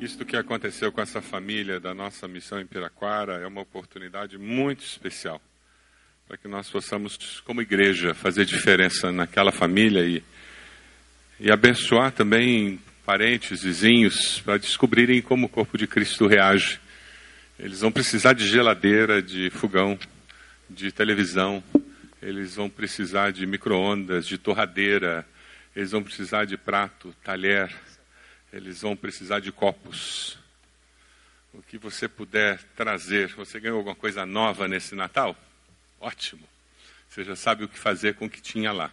Isto que aconteceu com essa família da nossa missão em Piraquara é uma oportunidade muito especial para que nós possamos, como igreja, fazer diferença naquela família e, e abençoar também parentes, vizinhos, para descobrirem como o corpo de Cristo reage. Eles vão precisar de geladeira, de fogão, de televisão, eles vão precisar de micro-ondas, de torradeira, eles vão precisar de prato, talher, eles vão precisar de copos. O que você puder trazer. Você ganhou alguma coisa nova nesse Natal? Ótimo. Você já sabe o que fazer com o que tinha lá.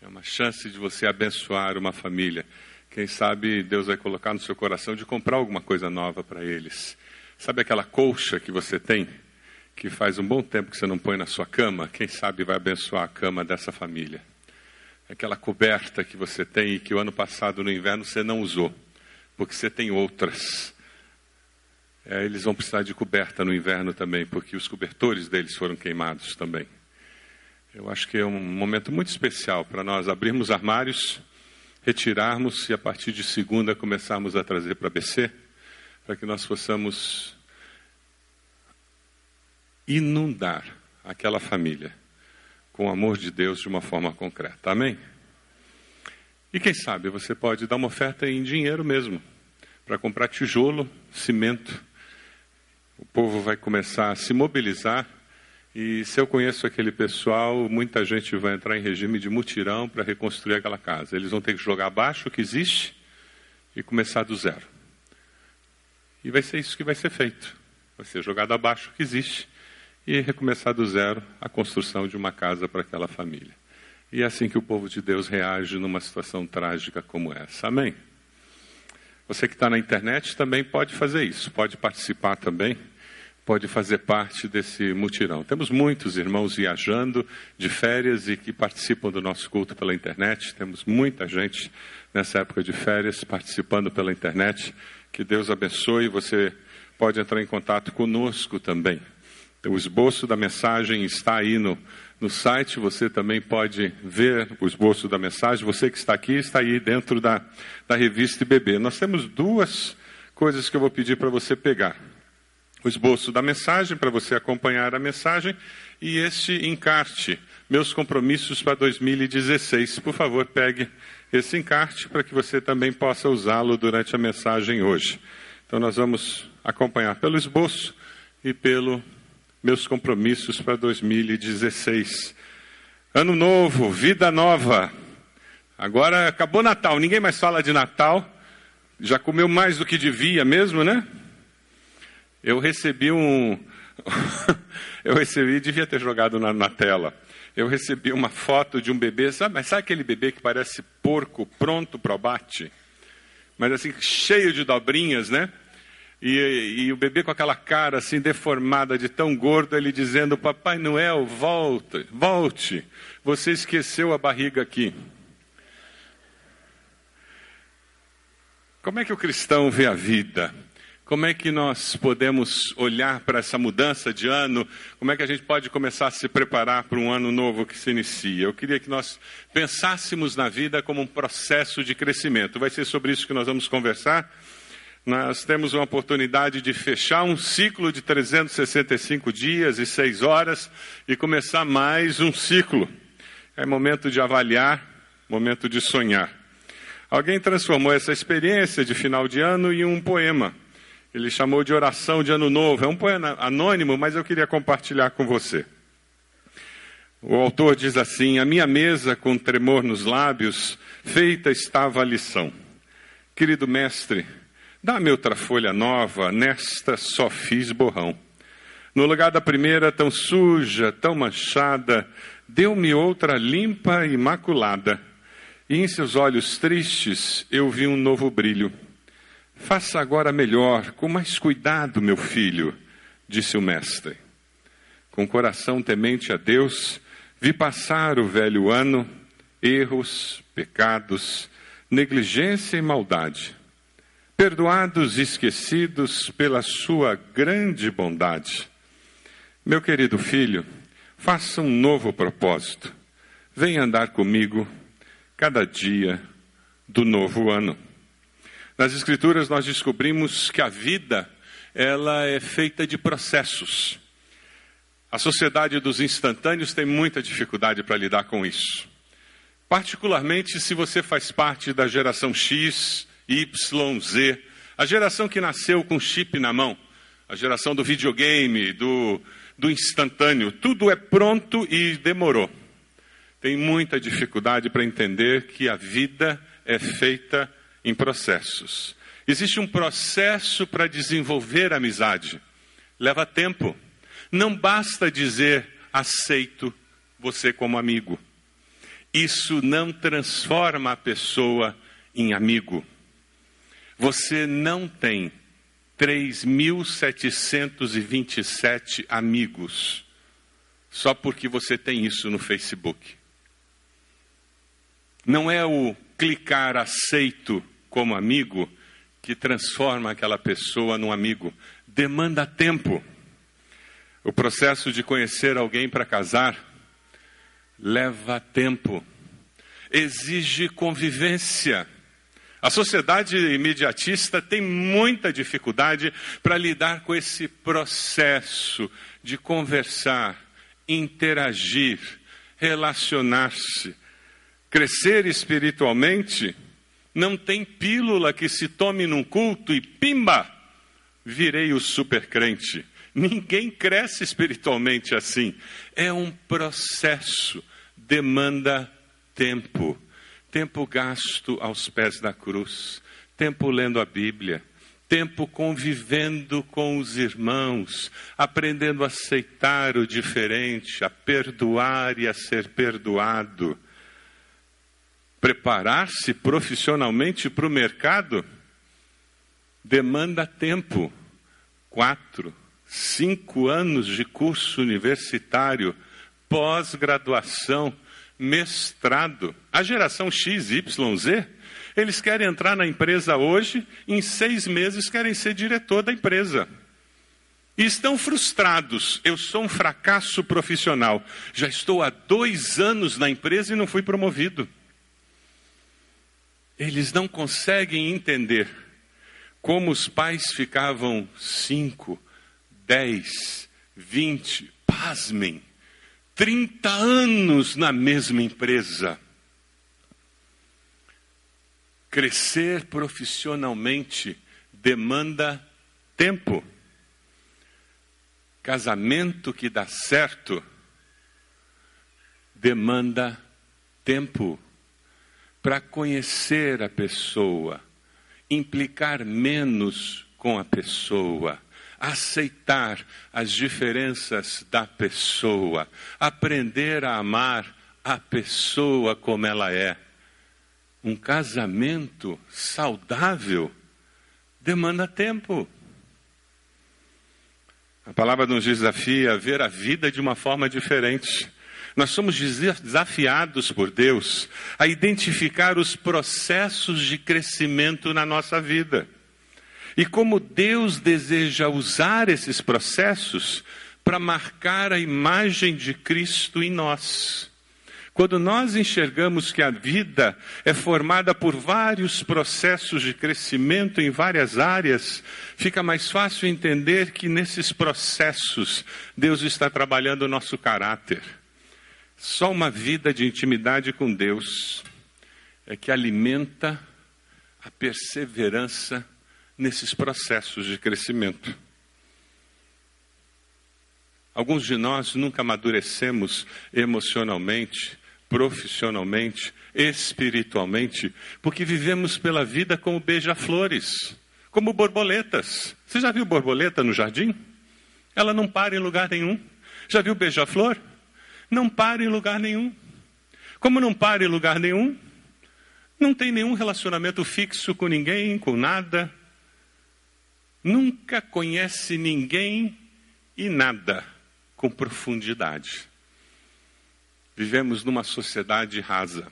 É uma chance de você abençoar uma família. Quem sabe Deus vai colocar no seu coração de comprar alguma coisa nova para eles. Sabe aquela colcha que você tem, que faz um bom tempo que você não põe na sua cama? Quem sabe vai abençoar a cama dessa família aquela coberta que você tem e que o ano passado no inverno você não usou, porque você tem outras. É, eles vão precisar de coberta no inverno também, porque os cobertores deles foram queimados também. Eu acho que é um momento muito especial para nós abrirmos armários, retirarmos e a partir de segunda começarmos a trazer para a BC, para que nós possamos inundar aquela família com o amor de Deus de uma forma concreta. Amém? E quem sabe você pode dar uma oferta em dinheiro mesmo, para comprar tijolo, cimento. O povo vai começar a se mobilizar. E se eu conheço aquele pessoal, muita gente vai entrar em regime de mutirão para reconstruir aquela casa. Eles vão ter que jogar abaixo o que existe e começar do zero. E vai ser isso que vai ser feito. Vai ser jogado abaixo o que existe e recomeçar do zero a construção de uma casa para aquela família. E é assim que o povo de Deus reage numa situação trágica como essa. Amém? Você que está na internet também pode fazer isso, pode participar também, pode fazer parte desse mutirão. Temos muitos irmãos viajando de férias e que participam do nosso culto pela internet. Temos muita gente nessa época de férias participando pela internet. Que Deus abençoe. Você pode entrar em contato conosco também. O esboço da mensagem está aí no, no site, você também pode ver o esboço da mensagem. Você que está aqui está aí dentro da, da revista IBB. Nós temos duas coisas que eu vou pedir para você pegar: o esboço da mensagem, para você acompanhar a mensagem, e este encarte, meus compromissos para 2016. Por favor, pegue esse encarte para que você também possa usá-lo durante a mensagem hoje. Então, nós vamos acompanhar pelo esboço e pelo meus compromissos para 2016. Ano novo, vida nova. Agora acabou Natal, ninguém mais fala de Natal. Já comeu mais do que devia mesmo, né? Eu recebi um. eu recebi, devia ter jogado na, na tela. Eu recebi uma foto de um bebê, sabe, sabe aquele bebê que parece porco pronto para o bate? Mas assim, cheio de dobrinhas, né? E, e, o bebê com aquela cara assim deformada de tão gordo, ele dizendo: Papai Noel, volte, volte, você esqueceu a barriga aqui. Como é que o cristão vê a vida? Como é que nós podemos olhar para essa mudança de ano? Como é que a gente pode começar a se preparar para um ano novo que se inicia? Eu queria que nós pensássemos na vida como um processo de crescimento. Vai ser sobre isso que nós vamos conversar nós temos uma oportunidade de fechar um ciclo de 365 dias e 6 horas e começar mais um ciclo. É momento de avaliar, momento de sonhar. Alguém transformou essa experiência de final de ano em um poema. Ele chamou de oração de ano novo. É um poema anônimo, mas eu queria compartilhar com você. O autor diz assim: A minha mesa com tremor nos lábios, feita estava a lição. Querido mestre, Dá-me outra folha nova, nesta só fiz borrão. No lugar da primeira, tão suja, tão manchada, deu-me outra limpa e imaculada. E em seus olhos tristes eu vi um novo brilho. Faça agora melhor, com mais cuidado, meu filho, disse o mestre. Com coração temente a Deus, vi passar o velho ano, erros, pecados, negligência e maldade perdoados e esquecidos pela sua grande bondade. Meu querido filho, faça um novo propósito. Venha andar comigo cada dia do novo ano. Nas Escrituras nós descobrimos que a vida ela é feita de processos. A sociedade dos instantâneos tem muita dificuldade para lidar com isso. Particularmente se você faz parte da geração X, Y, Z, a geração que nasceu com chip na mão, a geração do videogame, do, do instantâneo, tudo é pronto e demorou. Tem muita dificuldade para entender que a vida é feita em processos. Existe um processo para desenvolver amizade. Leva tempo. Não basta dizer aceito você como amigo. Isso não transforma a pessoa em amigo. Você não tem 3.727 amigos só porque você tem isso no Facebook. Não é o clicar aceito como amigo que transforma aquela pessoa num amigo. Demanda tempo. O processo de conhecer alguém para casar leva tempo. Exige convivência. A sociedade imediatista tem muita dificuldade para lidar com esse processo de conversar, interagir, relacionar-se. Crescer espiritualmente não tem pílula que se tome num culto e pimba, virei o supercrente. Ninguém cresce espiritualmente assim. É um processo, demanda tempo. Tempo gasto aos pés da cruz, tempo lendo a Bíblia, tempo convivendo com os irmãos, aprendendo a aceitar o diferente, a perdoar e a ser perdoado preparar-se profissionalmente para o mercado demanda tempo. Quatro, cinco anos de curso universitário, pós-graduação, mestrado. A geração X, Y, Z, eles querem entrar na empresa hoje, em seis meses querem ser diretor da empresa. E estão frustrados. Eu sou um fracasso profissional. Já estou há dois anos na empresa e não fui promovido. Eles não conseguem entender como os pais ficavam cinco, dez, vinte, pasmem, trinta anos na mesma empresa. Crescer profissionalmente demanda tempo. Casamento que dá certo demanda tempo para conhecer a pessoa, implicar menos com a pessoa, aceitar as diferenças da pessoa, aprender a amar a pessoa como ela é. Um casamento saudável demanda tempo. A palavra nos desafia a ver a vida de uma forma diferente. Nós somos desafiados por Deus a identificar os processos de crescimento na nossa vida. E como Deus deseja usar esses processos para marcar a imagem de Cristo em nós. Quando nós enxergamos que a vida é formada por vários processos de crescimento em várias áreas, fica mais fácil entender que nesses processos Deus está trabalhando o nosso caráter só uma vida de intimidade com Deus é que alimenta a perseverança nesses processos de crescimento. Alguns de nós nunca amadurecemos emocionalmente, profissionalmente, espiritualmente, porque vivemos pela vida como beija-flores, como borboletas. Você já viu borboleta no jardim? Ela não para em lugar nenhum. Já viu beija-flor? não para em lugar nenhum. Como não para em lugar nenhum, não tem nenhum relacionamento fixo com ninguém, com nada. Nunca conhece ninguém e nada com profundidade. Vivemos numa sociedade rasa,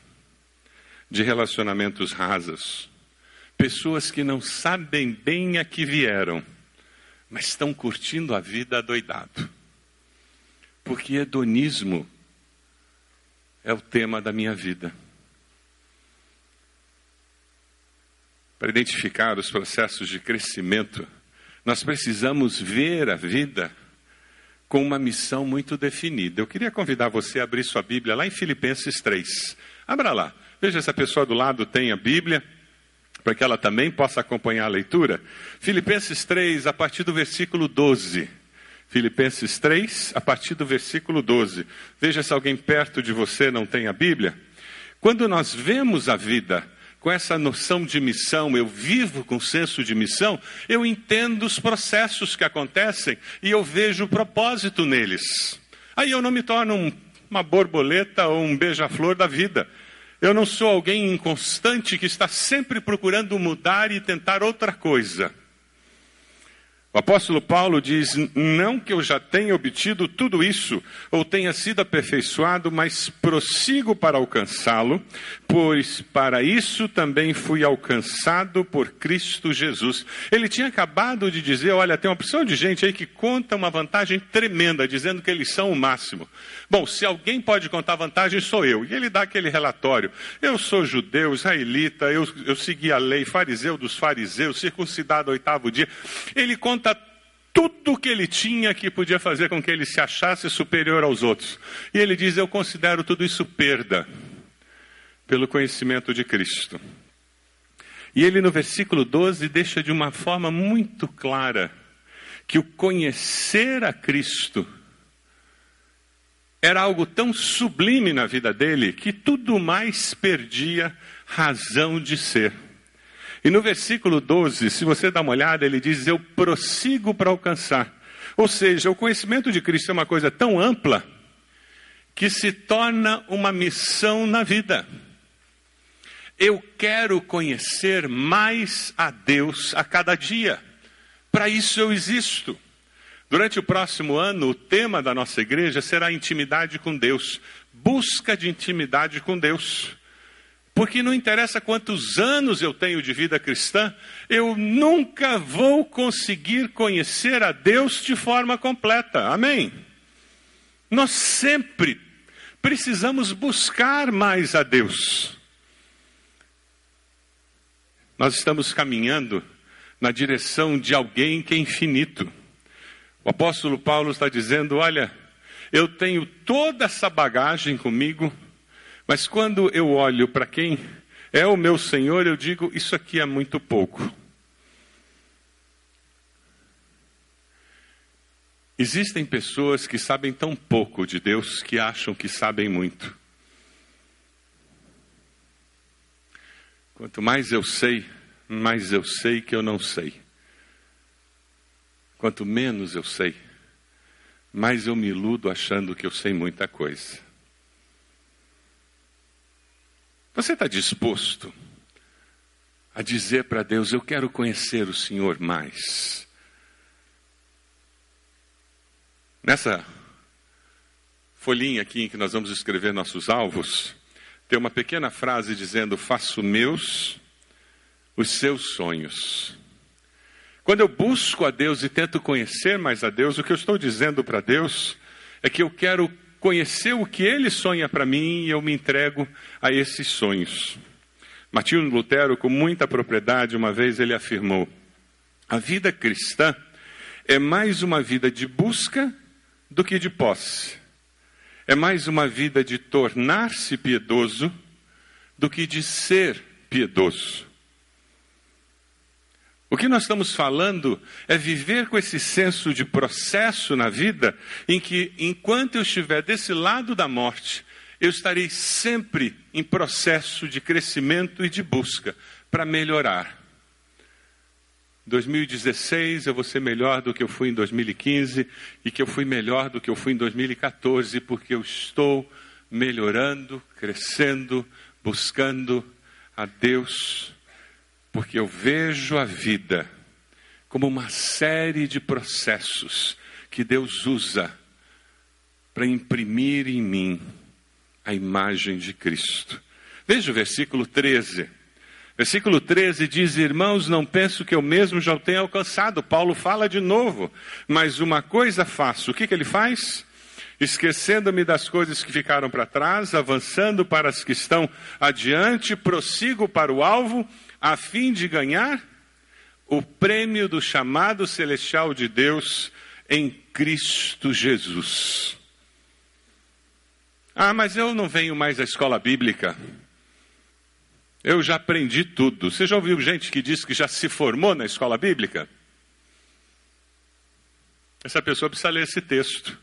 de relacionamentos rasos. Pessoas que não sabem bem a que vieram, mas estão curtindo a vida adoidado. Porque hedonismo é o tema da minha vida. para identificar os processos de crescimento, nós precisamos ver a vida com uma missão muito definida. Eu queria convidar você a abrir sua Bíblia lá em Filipenses 3. Abra lá. Veja se a pessoa do lado tem a Bíblia, para que ela também possa acompanhar a leitura. Filipenses 3, a partir do versículo 12. Filipenses 3, a partir do versículo 12. Veja se alguém perto de você não tem a Bíblia. Quando nós vemos a vida com essa noção de missão, eu vivo com senso de missão, eu entendo os processos que acontecem e eu vejo o propósito neles. Aí eu não me torno um, uma borboleta ou um beija-flor da vida. Eu não sou alguém inconstante que está sempre procurando mudar e tentar outra coisa. O apóstolo Paulo diz: Não que eu já tenha obtido tudo isso, ou tenha sido aperfeiçoado, mas prossigo para alcançá-lo, pois para isso também fui alcançado por Cristo Jesus. Ele tinha acabado de dizer: Olha, tem uma opção de gente aí que conta uma vantagem tremenda, dizendo que eles são o máximo. Bom, se alguém pode contar vantagem, sou eu. E ele dá aquele relatório: Eu sou judeu, israelita, eu, eu segui a lei, fariseu dos fariseus, circuncidado oitavo dia. Ele conta tudo que ele tinha que podia fazer com que ele se achasse superior aos outros. E ele diz: Eu considero tudo isso perda pelo conhecimento de Cristo. E ele, no versículo 12, deixa de uma forma muito clara que o conhecer a Cristo era algo tão sublime na vida dele que tudo mais perdia razão de ser. E no versículo 12, se você dá uma olhada, ele diz: Eu prossigo para alcançar. Ou seja, o conhecimento de Cristo é uma coisa tão ampla que se torna uma missão na vida. Eu quero conhecer mais a Deus a cada dia. Para isso eu existo. Durante o próximo ano, o tema da nossa igreja será intimidade com Deus, busca de intimidade com Deus. Porque não interessa quantos anos eu tenho de vida cristã, eu nunca vou conseguir conhecer a Deus de forma completa. Amém? Nós sempre precisamos buscar mais a Deus. Nós estamos caminhando na direção de alguém que é infinito. O apóstolo Paulo está dizendo: Olha, eu tenho toda essa bagagem comigo mas quando eu olho para quem é o meu Senhor, eu digo: isso aqui é muito pouco. Existem pessoas que sabem tão pouco de Deus que acham que sabem muito. Quanto mais eu sei, mais eu sei que eu não sei. Quanto menos eu sei, mais eu me iludo achando que eu sei muita coisa. Você está disposto a dizer para Deus: Eu quero conhecer o Senhor mais? Nessa folhinha aqui em que nós vamos escrever nossos alvos, tem uma pequena frase dizendo: Faço meus os seus sonhos. Quando eu busco a Deus e tento conhecer mais a Deus, o que eu estou dizendo para Deus é que eu quero conhecer o que ele sonha para mim e eu me entrego a esses sonhos. Martinho Lutero, com muita propriedade, uma vez ele afirmou: a vida cristã é mais uma vida de busca do que de posse. É mais uma vida de tornar-se piedoso do que de ser piedoso. O que nós estamos falando é viver com esse senso de processo na vida, em que, enquanto eu estiver desse lado da morte, eu estarei sempre em processo de crescimento e de busca para melhorar. 2016 eu vou ser melhor do que eu fui em 2015 e que eu fui melhor do que eu fui em 2014, porque eu estou melhorando, crescendo, buscando a Deus porque eu vejo a vida como uma série de processos que Deus usa para imprimir em mim a imagem de Cristo. Veja o versículo 13. Versículo 13 diz: Irmãos, não penso que eu mesmo já o tenha alcançado. Paulo fala de novo, mas uma coisa faço. O que, que ele faz? Esquecendo-me das coisas que ficaram para trás, avançando para as que estão adiante, prossigo para o alvo a fim de ganhar o prêmio do chamado celestial de Deus em Cristo Jesus. Ah, mas eu não venho mais à escola bíblica. Eu já aprendi tudo. Você já ouviu gente que diz que já se formou na escola bíblica? Essa pessoa precisa ler esse texto.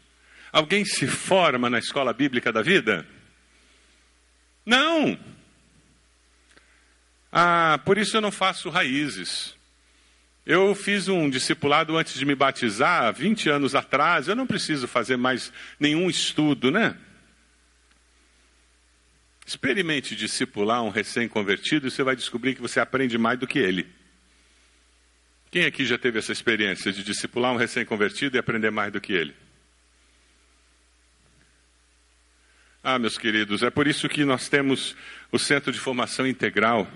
Alguém se forma na escola bíblica da vida? Não. Ah, por isso eu não faço raízes. Eu fiz um discipulado antes de me batizar, 20 anos atrás. Eu não preciso fazer mais nenhum estudo, né? Experimente discipular um recém-convertido e você vai descobrir que você aprende mais do que ele. Quem aqui já teve essa experiência de discipular um recém-convertido e aprender mais do que ele? Ah, meus queridos, é por isso que nós temos o Centro de Formação Integral.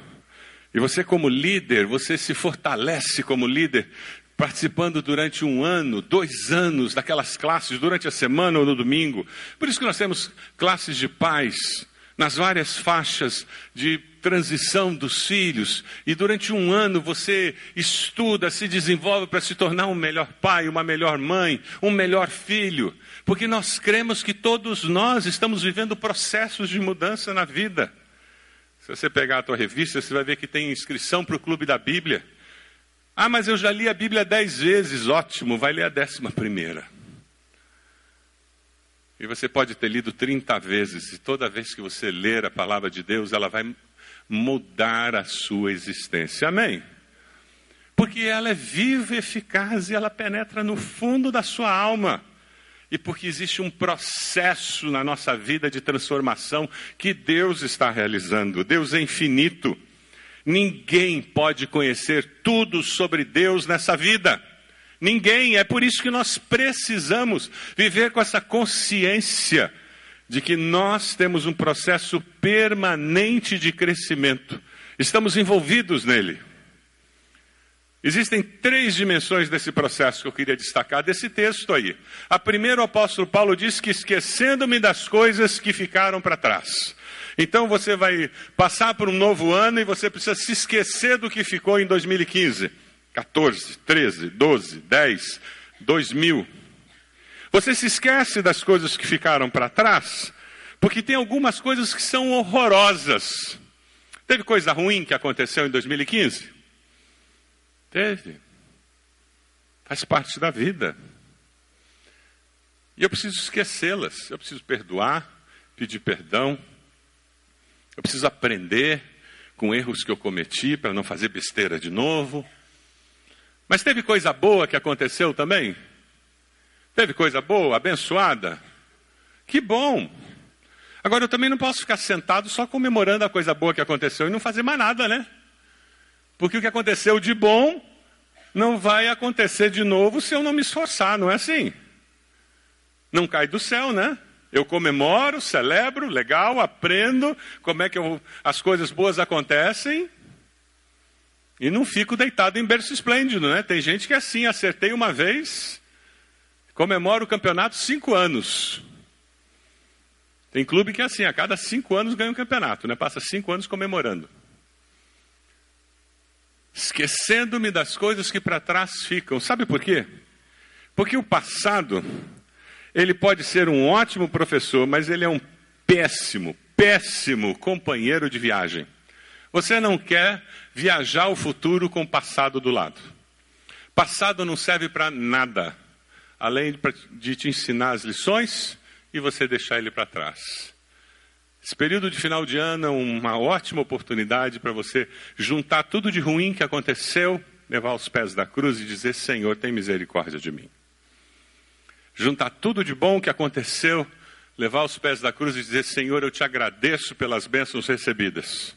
E você, como líder, você se fortalece como líder, participando durante um ano, dois anos daquelas classes, durante a semana ou no domingo. Por isso que nós temos classes de paz, nas várias faixas de transição dos filhos, e durante um ano você estuda, se desenvolve para se tornar um melhor pai, uma melhor mãe, um melhor filho, porque nós cremos que todos nós estamos vivendo processos de mudança na vida. Se você pegar a tua revista, você vai ver que tem inscrição para o Clube da Bíblia. Ah, mas eu já li a Bíblia dez vezes, ótimo, vai ler a décima primeira. E você pode ter lido 30 vezes, e toda vez que você ler a palavra de Deus, ela vai mudar a sua existência. Amém? Porque ela é viva, eficaz e ela penetra no fundo da sua alma. E porque existe um processo na nossa vida de transformação que Deus está realizando. Deus é infinito. Ninguém pode conhecer tudo sobre Deus nessa vida. Ninguém. É por isso que nós precisamos viver com essa consciência de que nós temos um processo permanente de crescimento. Estamos envolvidos nele. Existem três dimensões desse processo que eu queria destacar desse texto aí. A primeira, o apóstolo Paulo diz que esquecendo-me das coisas que ficaram para trás. Então você vai passar por um novo ano e você precisa se esquecer do que ficou em 2015. 14, 13, 12, 10, 2000. Você se esquece das coisas que ficaram para trás, porque tem algumas coisas que são horrorosas. Teve coisa ruim que aconteceu em 2015? Teve. Faz parte da vida. E eu preciso esquecê-las. Eu preciso perdoar, pedir perdão. Eu preciso aprender com erros que eu cometi para não fazer besteira de novo. Mas teve coisa boa que aconteceu também? Teve coisa boa, abençoada? Que bom! Agora eu também não posso ficar sentado só comemorando a coisa boa que aconteceu e não fazer mais nada, né? Porque o que aconteceu de bom não vai acontecer de novo se eu não me esforçar, não é assim? Não cai do céu, né? Eu comemoro, celebro, legal, aprendo como é que eu, as coisas boas acontecem, e não fico deitado em berço esplêndido, né? Tem gente que é assim, acertei uma vez, comemora o campeonato cinco anos. Tem clube que é assim, a cada cinco anos ganha um campeonato, né? Passa cinco anos comemorando. Esquecendo-me das coisas que para trás ficam. Sabe por quê? Porque o passado, ele pode ser um ótimo professor, mas ele é um péssimo, péssimo companheiro de viagem. Você não quer viajar o futuro com o passado do lado. Passado não serve para nada, além de te ensinar as lições e você deixar ele para trás. Esse período de final de ano é uma ótima oportunidade para você juntar tudo de ruim que aconteceu, levar aos pés da cruz e dizer: Senhor, tem misericórdia de mim. Juntar tudo de bom que aconteceu, levar aos pés da cruz e dizer: Senhor, eu te agradeço pelas bênçãos recebidas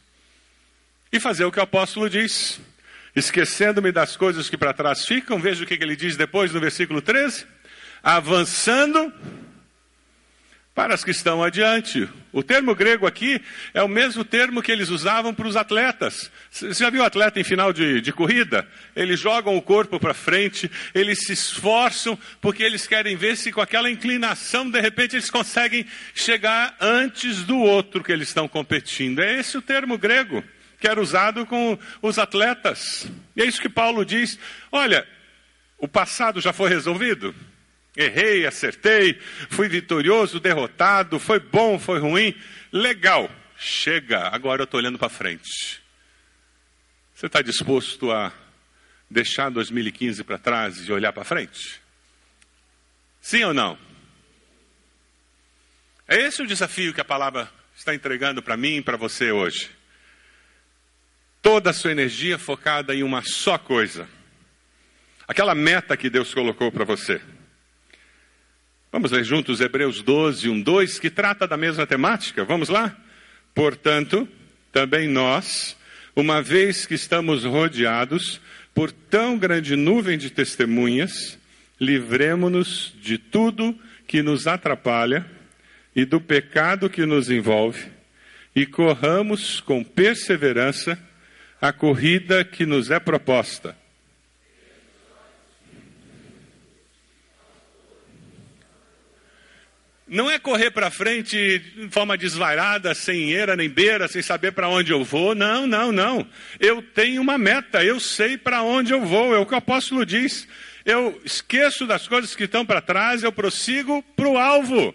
e fazer o que o apóstolo diz. Esquecendo-me das coisas que para trás ficam, veja o que ele diz depois no versículo 13: avançando para as que estão adiante. O termo grego aqui é o mesmo termo que eles usavam para os atletas. Você já viu atleta em final de, de corrida? Eles jogam o corpo para frente, eles se esforçam porque eles querem ver se com aquela inclinação, de repente, eles conseguem chegar antes do outro que eles estão competindo. É esse o termo grego que era usado com os atletas. E é isso que Paulo diz: olha, o passado já foi resolvido. Errei, acertei, fui vitorioso, derrotado, foi bom, foi ruim. Legal, chega, agora eu estou olhando para frente. Você está disposto a deixar 2015 para trás e olhar para frente? Sim ou não? É esse o desafio que a palavra está entregando para mim e para você hoje. Toda a sua energia focada em uma só coisa. Aquela meta que Deus colocou para você. Vamos ler juntos Hebreus 12, 1, 2, que trata da mesma temática. Vamos lá? Portanto, também nós, uma vez que estamos rodeados por tão grande nuvem de testemunhas, livremo-nos de tudo que nos atrapalha e do pecado que nos envolve, e corramos com perseverança a corrida que nos é proposta. Não é correr para frente de forma desvairada, sem eira nem beira, sem saber para onde eu vou. Não, não, não. Eu tenho uma meta, eu sei para onde eu vou. É o que o apóstolo diz. Eu esqueço das coisas que estão para trás, eu prossigo para o alvo.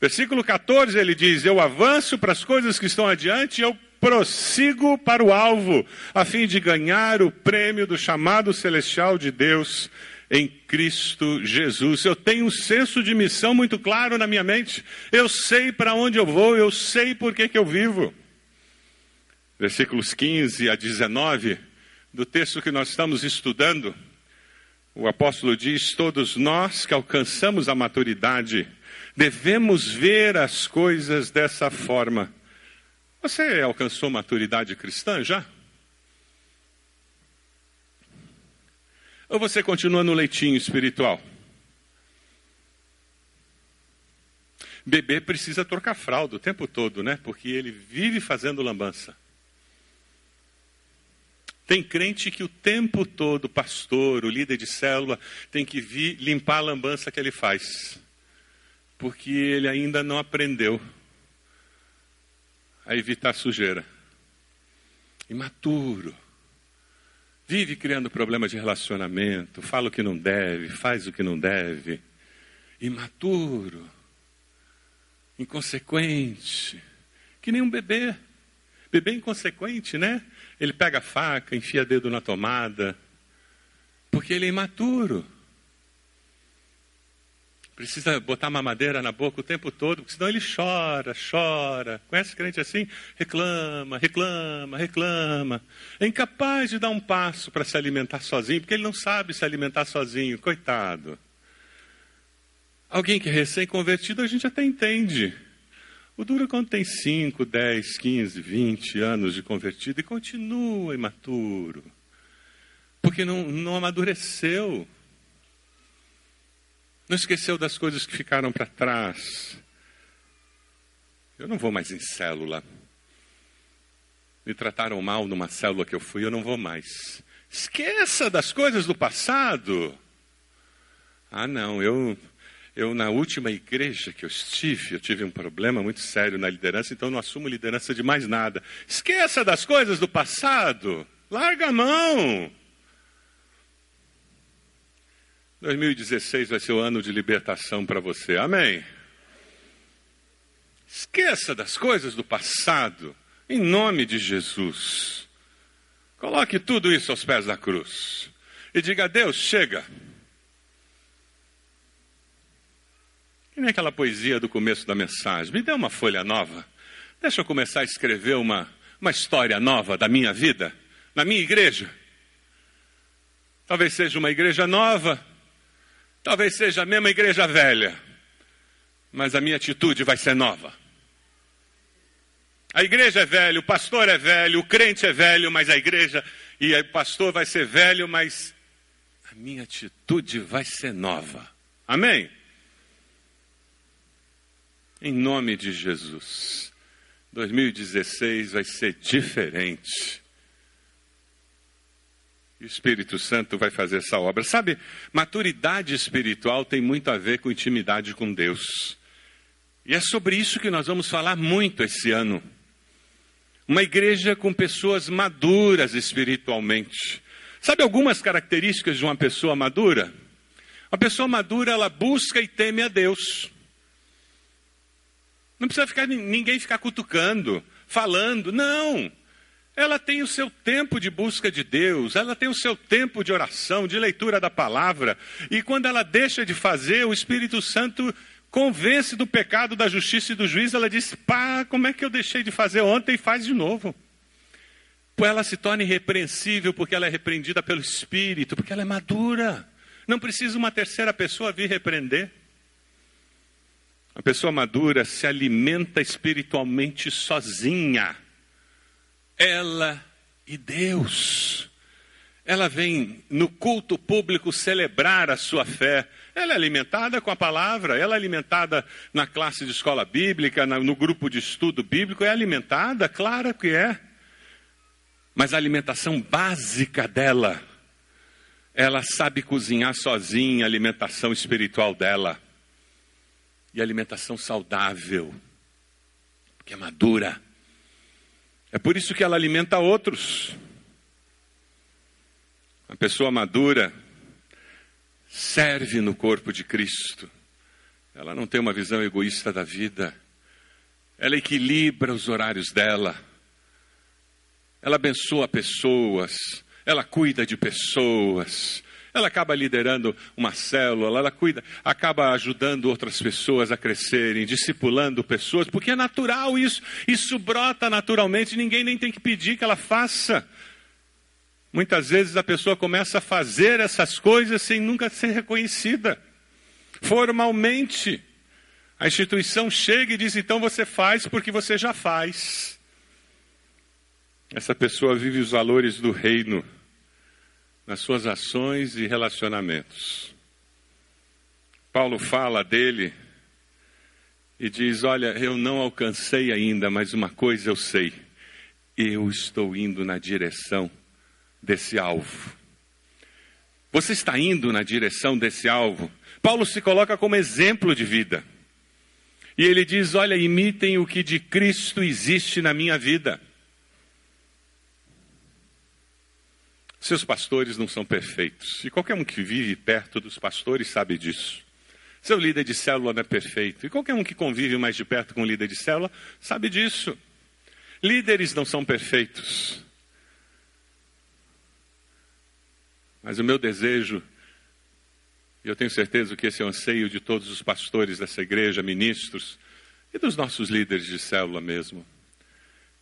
Versículo 14 ele diz: Eu avanço para as coisas que estão adiante, eu prossigo para o alvo, a fim de ganhar o prêmio do chamado celestial de Deus em Cristo Jesus. Eu tenho um senso de missão muito claro na minha mente. Eu sei para onde eu vou, eu sei por que, que eu vivo. Versículos 15 a 19 do texto que nós estamos estudando, o apóstolo diz: Todos nós que alcançamos a maturidade, Devemos ver as coisas dessa forma. Você alcançou maturidade cristã já? Ou você continua no leitinho espiritual? Bebê precisa trocar fralda o tempo todo, né? Porque ele vive fazendo lambança. Tem crente que o tempo todo, o pastor, o líder de célula, tem que vir limpar a lambança que ele faz porque ele ainda não aprendeu a evitar sujeira. Imaturo. Vive criando problemas de relacionamento, fala o que não deve, faz o que não deve. Imaturo. Inconsequente. Que nem um bebê. Bebê inconsequente, né? Ele pega a faca, enfia dedo na tomada. Porque ele é imaturo. Precisa botar mamadeira na boca o tempo todo, porque senão ele chora, chora. Conhece crente assim? Reclama, reclama, reclama. É incapaz de dar um passo para se alimentar sozinho, porque ele não sabe se alimentar sozinho, coitado. Alguém que é recém-convertido a gente até entende. O duro quando tem 5, 10, 15, 20 anos de convertido e continua imaturo. Porque não, não amadureceu. Não esqueceu das coisas que ficaram para trás. Eu não vou mais em célula. Me trataram mal numa célula que eu fui, eu não vou mais. Esqueça das coisas do passado. Ah, não, eu, eu na última igreja que eu estive, eu tive um problema muito sério na liderança, então não assumo liderança de mais nada. Esqueça das coisas do passado. Larga a mão. 2016 vai ser o ano de libertação para você. Amém? Esqueça das coisas do passado, em nome de Jesus. Coloque tudo isso aos pés da cruz. E diga Deus: chega. Que nem aquela poesia do começo da mensagem. Me dê uma folha nova. Deixa eu começar a escrever uma, uma história nova da minha vida, na minha igreja. Talvez seja uma igreja nova, Talvez seja a mesma igreja velha, mas a minha atitude vai ser nova. A igreja é velha, o pastor é velho, o crente é velho, mas a igreja e o pastor vai ser velho, mas a minha atitude vai ser nova. Amém? Em nome de Jesus. 2016 vai ser diferente. Espírito Santo vai fazer essa obra. Sabe, maturidade espiritual tem muito a ver com intimidade com Deus. E é sobre isso que nós vamos falar muito esse ano. Uma igreja com pessoas maduras espiritualmente. Sabe algumas características de uma pessoa madura? Uma pessoa madura, ela busca e teme a Deus. Não precisa ficar, ninguém ficar cutucando, falando, não. Ela tem o seu tempo de busca de Deus, ela tem o seu tempo de oração, de leitura da palavra, e quando ela deixa de fazer, o Espírito Santo convence do pecado, da justiça e do juízo, ela diz: pá, como é que eu deixei de fazer ontem e faz de novo? Ela se torna irrepreensível porque ela é repreendida pelo Espírito, porque ela é madura. Não precisa uma terceira pessoa vir repreender. A pessoa madura se alimenta espiritualmente sozinha ela e Deus. Ela vem no culto público celebrar a sua fé. Ela é alimentada com a palavra, ela é alimentada na classe de escola bíblica, no grupo de estudo bíblico, é alimentada, claro que é. Mas a alimentação básica dela, ela sabe cozinhar sozinha a alimentação espiritual dela. E alimentação saudável, que é madura é por isso que ela alimenta outros. A pessoa madura serve no corpo de Cristo. Ela não tem uma visão egoísta da vida. Ela equilibra os horários dela. Ela abençoa pessoas. Ela cuida de pessoas ela acaba liderando uma célula, ela cuida, acaba ajudando outras pessoas a crescerem, discipulando pessoas, porque é natural isso, isso brota naturalmente, ninguém nem tem que pedir que ela faça. Muitas vezes a pessoa começa a fazer essas coisas sem nunca ser reconhecida. Formalmente, a instituição chega e diz: então você faz porque você já faz. Essa pessoa vive os valores do reino nas suas ações e relacionamentos. Paulo fala dele e diz: Olha, eu não alcancei ainda, mas uma coisa eu sei, eu estou indo na direção desse alvo. Você está indo na direção desse alvo? Paulo se coloca como exemplo de vida. E ele diz: Olha, imitem o que de Cristo existe na minha vida. Seus pastores não são perfeitos. E qualquer um que vive perto dos pastores sabe disso. Seu líder de célula não é perfeito. E qualquer um que convive mais de perto com o líder de célula sabe disso. Líderes não são perfeitos. Mas o meu desejo, e eu tenho certeza que esse é o anseio de todos os pastores dessa igreja, ministros e dos nossos líderes de célula mesmo,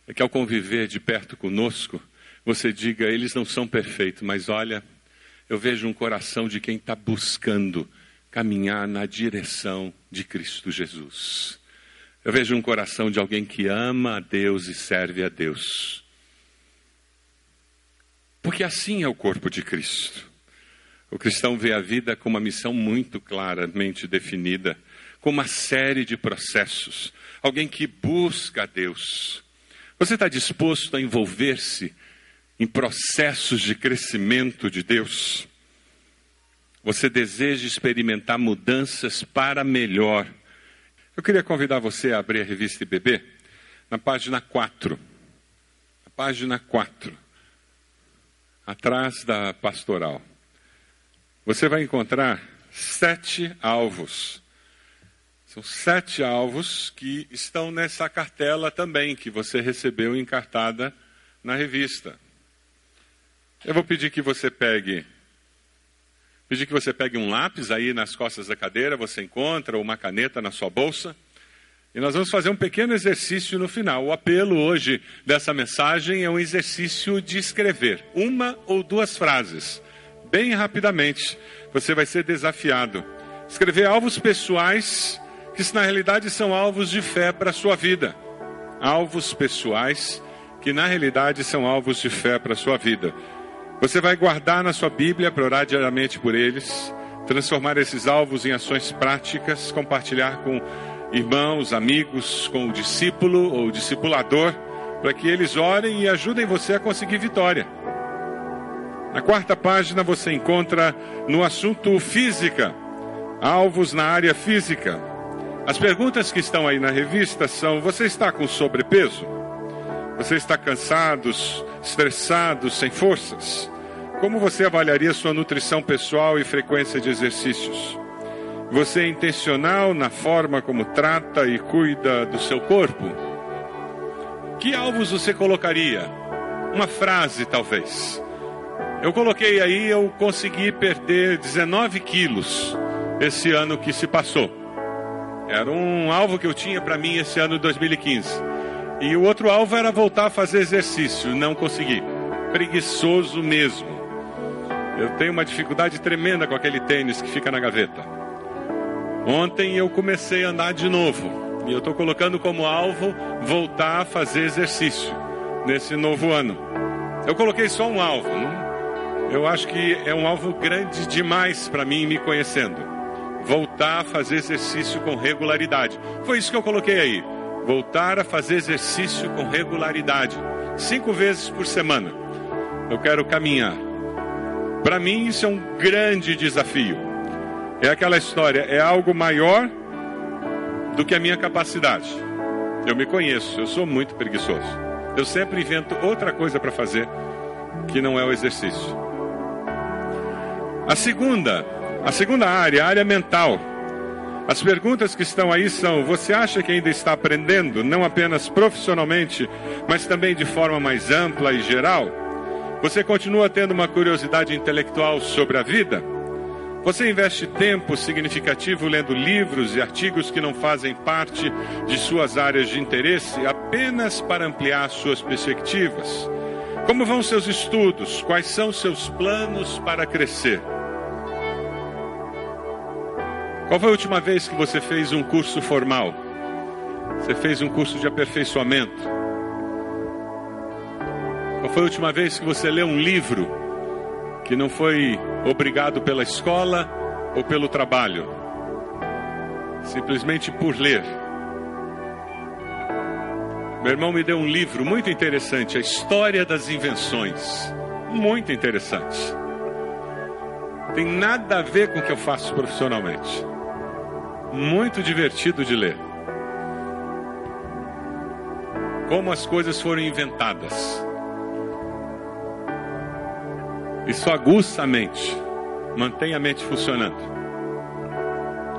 é que ao conviver de perto conosco, você diga: eles não são perfeitos, mas olha, eu vejo um coração de quem está buscando caminhar na direção de Cristo Jesus. Eu vejo um coração de alguém que ama a Deus e serve a Deus. Porque assim é o corpo de Cristo. O cristão vê a vida com uma missão muito claramente definida, com uma série de processos. Alguém que busca a Deus. Você está disposto a envolver-se em processos de crescimento de Deus, você deseja experimentar mudanças para melhor. Eu queria convidar você a abrir a revista IBB na página 4. Na página 4. Atrás da pastoral. Você vai encontrar sete alvos. São sete alvos que estão nessa cartela também, que você recebeu encartada na revista. Eu vou pedir que você pegue, pedir que você pegue um lápis aí nas costas da cadeira, você encontra uma caneta na sua bolsa. E nós vamos fazer um pequeno exercício no final. O apelo hoje dessa mensagem é um exercício de escrever uma ou duas frases, bem rapidamente. Você vai ser desafiado. Escrever alvos pessoais que na realidade são alvos de fé para a sua vida. Alvos pessoais que na realidade são alvos de fé para a sua vida. Você vai guardar na sua Bíblia para orar diariamente por eles, transformar esses alvos em ações práticas, compartilhar com irmãos, amigos, com o discípulo ou discipulador, para que eles orem e ajudem você a conseguir vitória. Na quarta página você encontra no assunto física, alvos na área física. As perguntas que estão aí na revista são: você está com sobrepeso? Você está cansado, estressado, sem forças? Como você avaliaria sua nutrição pessoal e frequência de exercícios? Você é intencional na forma como trata e cuida do seu corpo? Que alvos você colocaria? Uma frase, talvez. Eu coloquei aí, eu consegui perder 19 quilos esse ano que se passou. Era um alvo que eu tinha para mim esse ano de 2015. E o outro alvo era voltar a fazer exercício. Não consegui. Preguiçoso mesmo. Eu tenho uma dificuldade tremenda com aquele tênis que fica na gaveta. Ontem eu comecei a andar de novo. E eu estou colocando como alvo voltar a fazer exercício nesse novo ano. Eu coloquei só um alvo. Não? Eu acho que é um alvo grande demais para mim, me conhecendo. Voltar a fazer exercício com regularidade. Foi isso que eu coloquei aí. Voltar a fazer exercício com regularidade. Cinco vezes por semana. Eu quero caminhar. Para mim, isso é um grande desafio. É aquela história, é algo maior do que a minha capacidade. Eu me conheço, eu sou muito preguiçoso. Eu sempre invento outra coisa para fazer que não é o exercício. A segunda, a segunda área, a área mental. As perguntas que estão aí são: você acha que ainda está aprendendo, não apenas profissionalmente, mas também de forma mais ampla e geral? Você continua tendo uma curiosidade intelectual sobre a vida? Você investe tempo significativo lendo livros e artigos que não fazem parte de suas áreas de interesse apenas para ampliar suas perspectivas? Como vão seus estudos? Quais são seus planos para crescer? Qual foi a última vez que você fez um curso formal? Você fez um curso de aperfeiçoamento? Qual foi a última vez que você leu um livro que não foi obrigado pela escola ou pelo trabalho, simplesmente por ler. Meu irmão me deu um livro muito interessante, A História das Invenções. Muito interessante. Tem nada a ver com o que eu faço profissionalmente. Muito divertido de ler. Como as coisas foram inventadas isso aguça a mente, mantém a mente funcionando.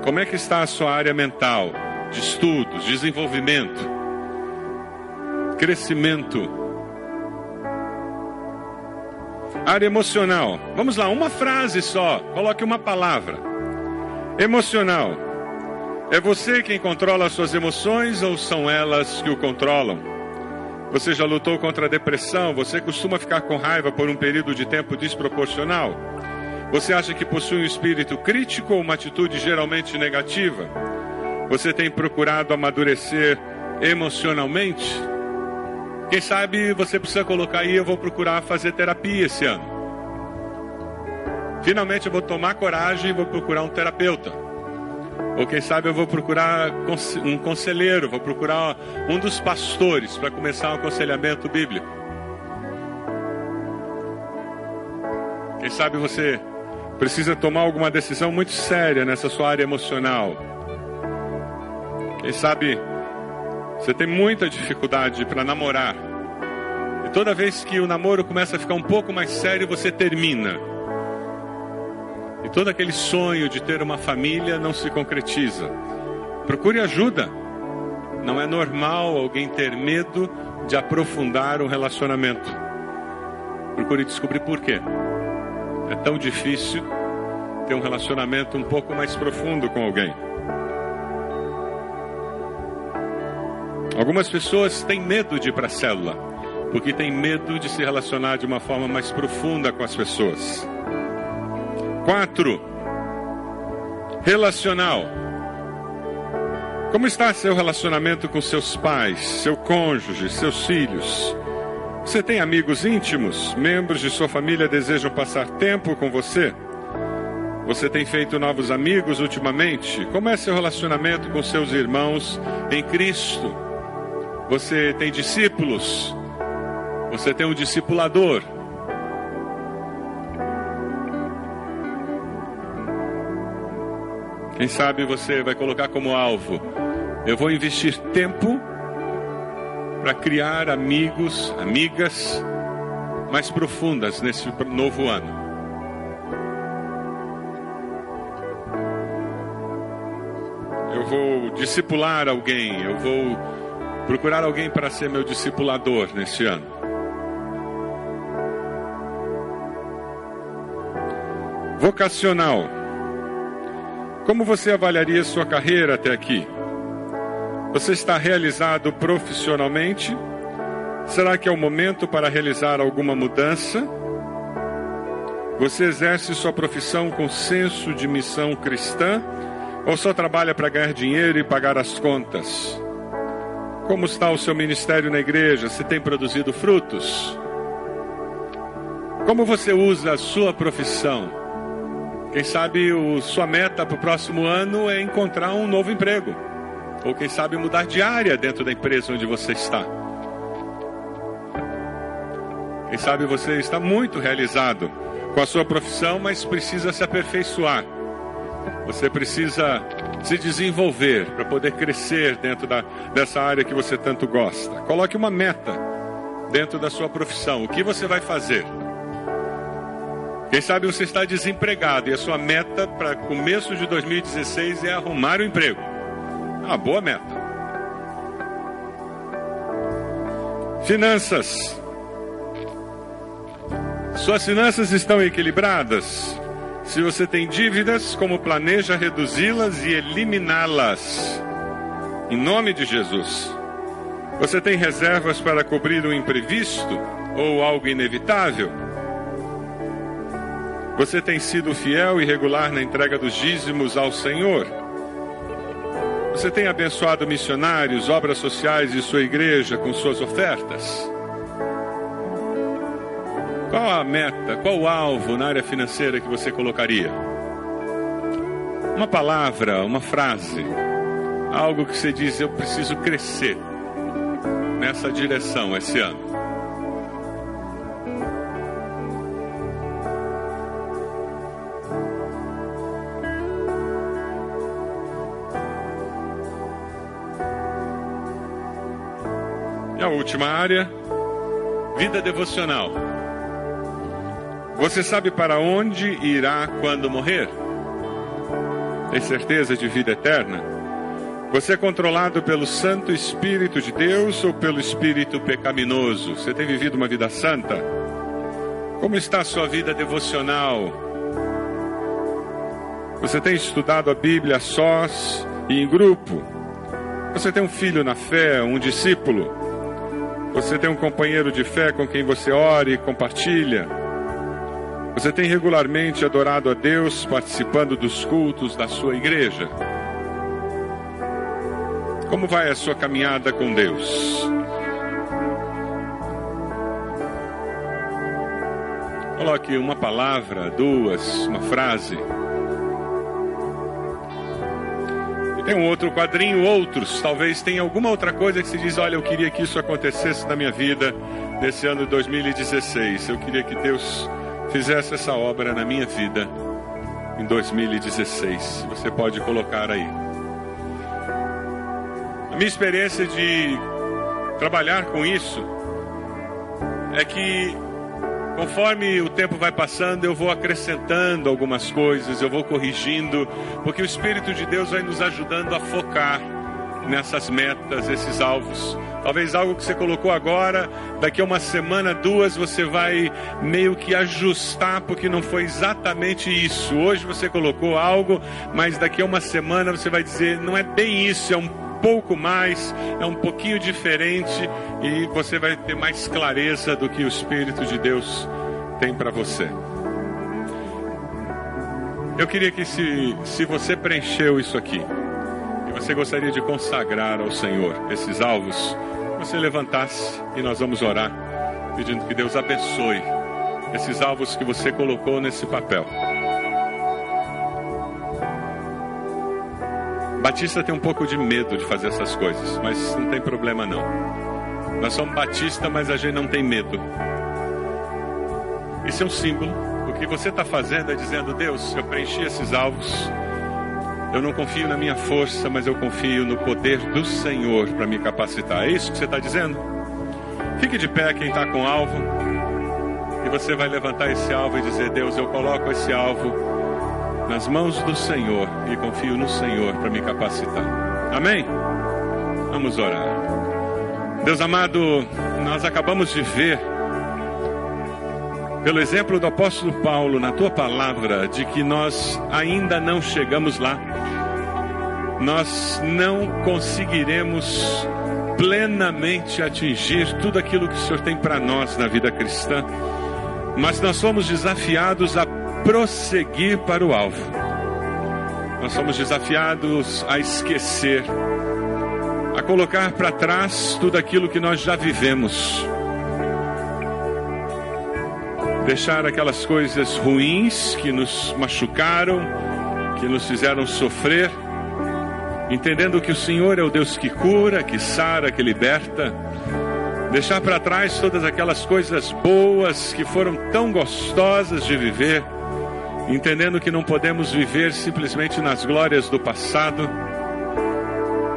Como é que está a sua área mental, de estudos, desenvolvimento, crescimento? Área emocional. Vamos lá, uma frase só, coloque uma palavra. Emocional. É você quem controla as suas emoções ou são elas que o controlam? Você já lutou contra a depressão? Você costuma ficar com raiva por um período de tempo desproporcional? Você acha que possui um espírito crítico ou uma atitude geralmente negativa? Você tem procurado amadurecer emocionalmente? Quem sabe você precisa colocar aí, eu vou procurar fazer terapia esse ano. Finalmente eu vou tomar coragem e vou procurar um terapeuta. Ou quem sabe eu vou procurar um conselheiro, vou procurar um dos pastores para começar um aconselhamento bíblico. Quem sabe você precisa tomar alguma decisão muito séria nessa sua área emocional. Quem sabe você tem muita dificuldade para namorar. E toda vez que o namoro começa a ficar um pouco mais sério, você termina. E todo aquele sonho de ter uma família não se concretiza. Procure ajuda. Não é normal alguém ter medo de aprofundar um relacionamento. Procure descobrir por quê. É tão difícil ter um relacionamento um pouco mais profundo com alguém. Algumas pessoas têm medo de ir para a célula, porque têm medo de se relacionar de uma forma mais profunda com as pessoas. Quatro, relacional. Como está seu relacionamento com seus pais, seu cônjuge, seus filhos? Você tem amigos íntimos? Membros de sua família desejam passar tempo com você? Você tem feito novos amigos ultimamente? Como é seu relacionamento com seus irmãos em Cristo? Você tem discípulos? Você tem um discipulador? Quem sabe você vai colocar como alvo: eu vou investir tempo para criar amigos, amigas mais profundas nesse novo ano. Eu vou discipular alguém, eu vou procurar alguém para ser meu discipulador neste ano. Vocacional. Como você avaliaria sua carreira até aqui? Você está realizado profissionalmente? Será que é o momento para realizar alguma mudança? Você exerce sua profissão com senso de missão cristã ou só trabalha para ganhar dinheiro e pagar as contas? Como está o seu ministério na igreja? Se tem produzido frutos? Como você usa a sua profissão? Quem sabe o, sua meta para o próximo ano é encontrar um novo emprego. Ou quem sabe mudar de área dentro da empresa onde você está. Quem sabe você está muito realizado com a sua profissão, mas precisa se aperfeiçoar. Você precisa se desenvolver para poder crescer dentro da, dessa área que você tanto gosta. Coloque uma meta dentro da sua profissão. O que você vai fazer? Quem sabe você está desempregado e a sua meta para começo de 2016 é arrumar um emprego. É uma boa meta. Finanças. Suas finanças estão equilibradas? Se você tem dívidas, como planeja reduzi-las e eliminá-las? Em nome de Jesus. Você tem reservas para cobrir um imprevisto ou algo inevitável? Você tem sido fiel e regular na entrega dos dízimos ao Senhor? Você tem abençoado missionários, obras sociais de sua igreja com suas ofertas? Qual a meta, qual o alvo na área financeira que você colocaria? Uma palavra, uma frase, algo que você diz: eu preciso crescer nessa direção esse ano. Última área, vida devocional. Você sabe para onde irá quando morrer? Tem certeza de vida eterna? Você é controlado pelo Santo Espírito de Deus ou pelo Espírito pecaminoso? Você tem vivido uma vida santa? Como está a sua vida devocional? Você tem estudado a Bíblia sós e em grupo? Você tem um filho na fé, um discípulo? Você tem um companheiro de fé com quem você ora e compartilha? Você tem regularmente adorado a Deus participando dos cultos da sua igreja? Como vai a sua caminhada com Deus? Coloque uma palavra, duas, uma frase. Tem um outro quadrinho, outros. Talvez tenha alguma outra coisa que se diz: olha, eu queria que isso acontecesse na minha vida nesse ano de 2016. Eu queria que Deus fizesse essa obra na minha vida em 2016. Você pode colocar aí. A minha experiência de trabalhar com isso é que conforme o tempo vai passando, eu vou acrescentando algumas coisas, eu vou corrigindo, porque o Espírito de Deus vai nos ajudando a focar nessas metas, esses alvos. Talvez algo que você colocou agora, daqui a uma semana, duas, você vai meio que ajustar, porque não foi exatamente isso. Hoje você colocou algo, mas daqui a uma semana você vai dizer, não é bem isso, é um pouco mais, é um pouquinho diferente, e você vai ter mais clareza do que o Espírito de Deus tem para você. Eu queria que se, se você preencheu isso aqui, e você gostaria de consagrar ao Senhor esses alvos, você levantasse e nós vamos orar, pedindo que Deus abençoe esses alvos que você colocou nesse papel. Batista tem um pouco de medo de fazer essas coisas, mas não tem problema não. Nós somos Batista, mas a gente não tem medo. Isso é um símbolo. O que você está fazendo é dizendo: Deus, eu preenchi esses alvos eu não confio na minha força, mas eu confio no poder do Senhor para me capacitar. É isso que você está dizendo? Fique de pé quem está com alvo. E você vai levantar esse alvo e dizer: Deus, eu coloco esse alvo nas mãos do Senhor e confio no Senhor para me capacitar. Amém? Vamos orar. Deus amado, nós acabamos de ver, pelo exemplo do apóstolo Paulo, na tua palavra, de que nós ainda não chegamos lá. Nós não conseguiremos plenamente atingir tudo aquilo que o Senhor tem para nós na vida cristã, mas nós somos desafiados a prosseguir para o alvo. Nós somos desafiados a esquecer, a colocar para trás tudo aquilo que nós já vivemos. Deixar aquelas coisas ruins que nos machucaram, que nos fizeram sofrer entendendo que o Senhor é o Deus que cura, que sara, que liberta. Deixar para trás todas aquelas coisas boas que foram tão gostosas de viver, entendendo que não podemos viver simplesmente nas glórias do passado,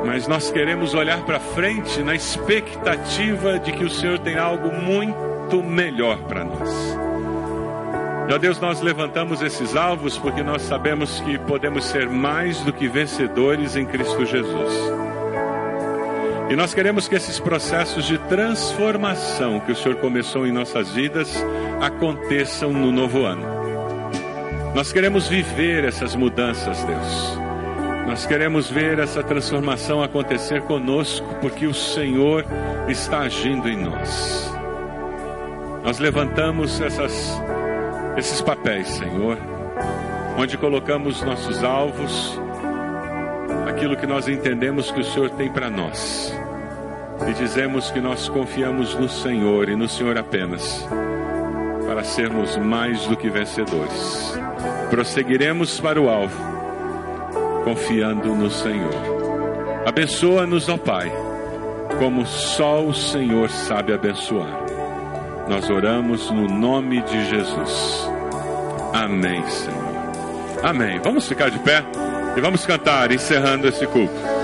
mas nós queremos olhar para frente na expectativa de que o Senhor tem algo muito melhor para nós. Ó Deus, nós levantamos esses alvos porque nós sabemos que podemos ser mais do que vencedores em Cristo Jesus. E nós queremos que esses processos de transformação que o Senhor começou em nossas vidas aconteçam no novo ano. Nós queremos viver essas mudanças, Deus. Nós queremos ver essa transformação acontecer conosco, porque o Senhor está agindo em nós. Nós levantamos essas esses papéis, Senhor, onde colocamos nossos alvos, aquilo que nós entendemos que o Senhor tem para nós. E dizemos que nós confiamos no Senhor e no Senhor apenas, para sermos mais do que vencedores. Prosseguiremos para o alvo, confiando no Senhor. Abençoa-nos, ó Pai, como só o Senhor sabe abençoar. Nós oramos no nome de Jesus. Amém, Senhor. Amém. Vamos ficar de pé e vamos cantar, encerrando esse culto.